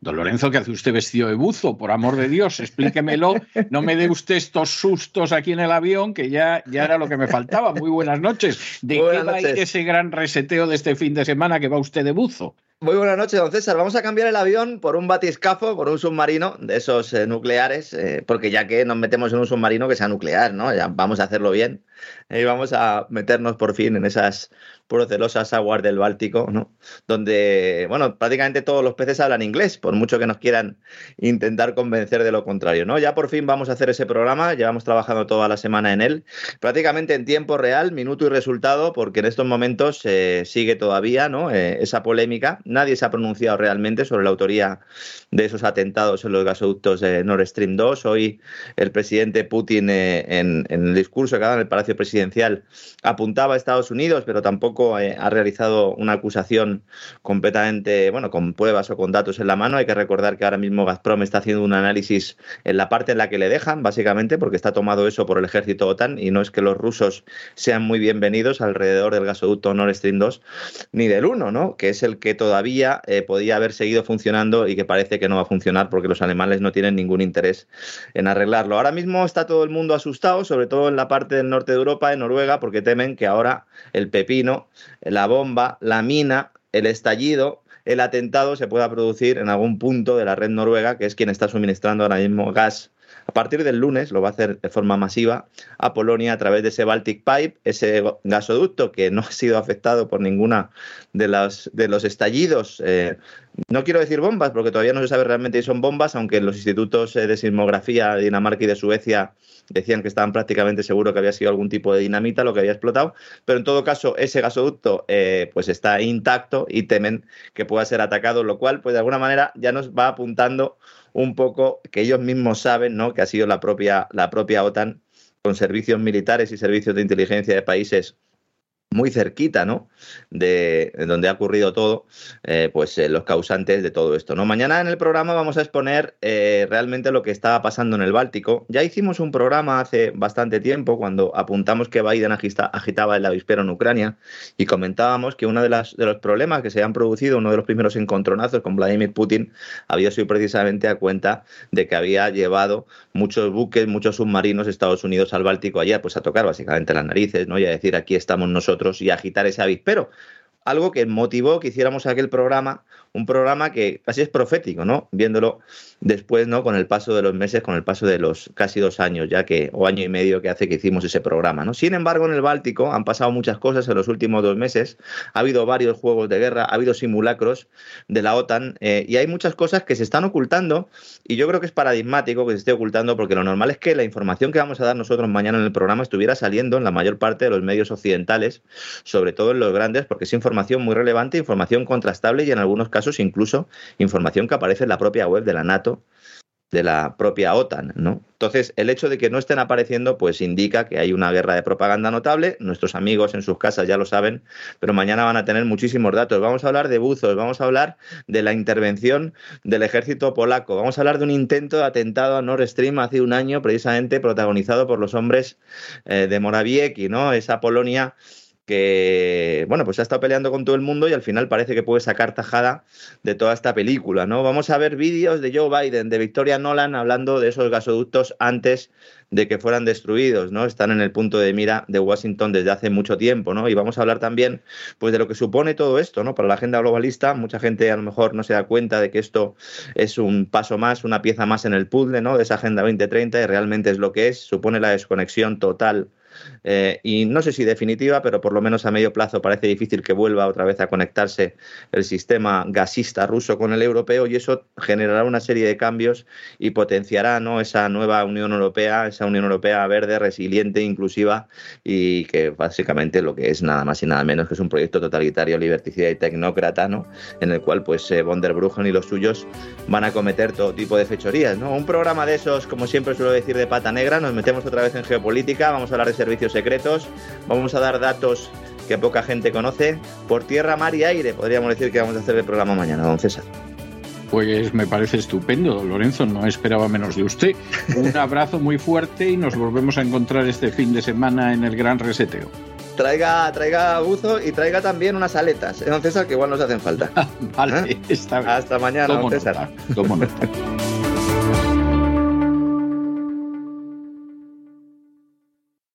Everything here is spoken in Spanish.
Don Lorenzo, ¿qué hace usted vestido de buzo? Por amor de Dios, explíquemelo. No me dé usted estos sustos aquí en el avión, que ya, ya era lo que me faltaba. Muy buenas noches. ¿De qué va a ir ese gran reseteo de este fin de semana que va usted de buzo? Muy buenas noches, don César. Vamos a cambiar el avión por un batiscafo, por un submarino de esos eh, nucleares, eh, porque ya que nos metemos en un submarino que sea nuclear, ¿no? Ya vamos a hacerlo bien y vamos a meternos por fin en esas procelosas aguas del Báltico, ¿no? Donde, bueno, prácticamente todos los peces hablan inglés, por mucho que nos quieran intentar convencer de lo contrario, ¿no? Ya por fin vamos a hacer ese programa, llevamos trabajando toda la semana en él, prácticamente en tiempo real, minuto y resultado, porque en estos momentos eh, sigue todavía. Eh, esa polémica. Nadie se ha pronunciado realmente sobre la autoría de esos atentados en los gasoductos de Nord Stream 2. Hoy el presidente Putin, eh, en, en, el discurso que ha dado en el Palacio Presidencial, apuntaba a Estados Unidos, pero tampoco eh, ha realizado una acusación completamente, bueno, con pruebas o con datos en la mano. Hay que recordar que ahora mismo Gazprom está haciendo un análisis en la parte en la que le dejan, básicamente, porque está tomado eso por el ejército OTAN y no es que los rusos sean muy bienvenidos alrededor del gasoducto Nord Stream 2 ni del 1, ¿no? Que es el que todavía eh, podía haber seguido funcionando y que parece que no va a funcionar porque los alemanes no tienen ningún interés en arreglarlo. Ahora mismo está todo el mundo asustado, sobre todo en la parte del norte de Europa, en Noruega, porque temen que ahora el pepino la bomba, la mina, el estallido, el atentado se pueda producir en algún punto de la red noruega, que es quien está suministrando ahora mismo gas. A partir del lunes lo va a hacer de forma masiva a Polonia a través de ese Baltic Pipe, ese gasoducto que no ha sido afectado por ninguna de, de los estallidos. Eh, no quiero decir bombas, porque todavía no se sabe realmente si son bombas, aunque los institutos eh, de sismografía de Dinamarca y de Suecia decían que estaban prácticamente seguros que había sido algún tipo de dinamita lo que había explotado, pero en todo caso ese gasoducto eh, pues está intacto y temen que pueda ser atacado, lo cual pues de alguna manera ya nos va apuntando un poco que ellos mismos saben ¿no? que ha sido la propia, la propia OTAN con servicios militares y servicios de inteligencia de países muy cerquita, ¿no? De, donde ha ocurrido todo, eh, pues eh, los causantes de todo esto, ¿no? Mañana en el programa vamos a exponer eh, realmente lo que estaba pasando en el Báltico. Ya hicimos un programa hace bastante tiempo cuando apuntamos que Biden agitaba el avispero en Ucrania y comentábamos que uno de, las, de los problemas que se han producido, uno de los primeros encontronazos con Vladimir Putin, había sido precisamente a cuenta de que había llevado muchos buques, muchos submarinos de Estados Unidos al Báltico allá, pues a tocar básicamente las narices, ¿no? Y a decir aquí estamos nosotros y agitar ese avispero. Algo que motivó que hiciéramos aquel programa, un programa que casi es profético, ¿no? Viéndolo después, ¿no? Con el paso de los meses, con el paso de los casi dos años ya que, o año y medio que hace que hicimos ese programa, ¿no? Sin embargo, en el Báltico han pasado muchas cosas en los últimos dos meses. Ha habido varios juegos de guerra, ha habido simulacros de la OTAN eh, y hay muchas cosas que se están ocultando y yo creo que es paradigmático que se esté ocultando porque lo normal es que la información que vamos a dar nosotros mañana en el programa estuviera saliendo en la mayor parte de los medios occidentales, sobre todo en los grandes, porque es información muy relevante, información contrastable y en algunos casos incluso información que aparece en la propia web de la NATO de la propia OTAN, ¿no? Entonces, el hecho de que no estén apareciendo, pues indica que hay una guerra de propaganda notable. Nuestros amigos en sus casas ya lo saben, pero mañana van a tener muchísimos datos. Vamos a hablar de buzos, vamos a hablar de la intervención del ejército polaco, vamos a hablar de un intento de atentado a Nord Stream hace un año, precisamente protagonizado por los hombres eh, de Morawiecki, ¿no? Esa Polonia que, bueno, pues ha estado peleando con todo el mundo y al final parece que puede sacar tajada de toda esta película, ¿no? Vamos a ver vídeos de Joe Biden, de Victoria Nolan hablando de esos gasoductos antes de que fueran destruidos, ¿no? Están en el punto de mira de Washington desde hace mucho tiempo, ¿no? Y vamos a hablar también, pues, de lo que supone todo esto, ¿no? Para la agenda globalista, mucha gente a lo mejor no se da cuenta de que esto es un paso más, una pieza más en el puzzle, ¿no? De esa agenda 2030 y realmente es lo que es, supone la desconexión total eh, y no sé si definitiva, pero por lo menos a medio plazo parece difícil que vuelva otra vez a conectarse el sistema gasista ruso con el europeo y eso generará una serie de cambios y potenciará ¿no? esa nueva Unión Europea, esa Unión Europea verde, resiliente, inclusiva y que básicamente lo que es nada más y nada menos que es un proyecto totalitario, liberticida y tecnócrata, ¿no? en el cual pues eh, von der Bruggen y los suyos van a cometer todo tipo de fechorías. ¿no? Un programa de esos, como siempre suelo decir, de pata negra, nos metemos otra vez en geopolítica, vamos a hablar de servicios secretos. Vamos a dar datos que poca gente conoce por tierra, mar y aire. Podríamos decir que vamos a hacer el programa mañana, don César. Pues me parece estupendo, Lorenzo, no esperaba menos de usted. Un abrazo muy fuerte y nos volvemos a encontrar este fin de semana en el Gran Reseteo. Traiga, traiga buzo y traiga también unas aletas, ¿eh, don César, que igual nos hacen falta. vale, ¿Eh? Hasta mañana, don César. Nota,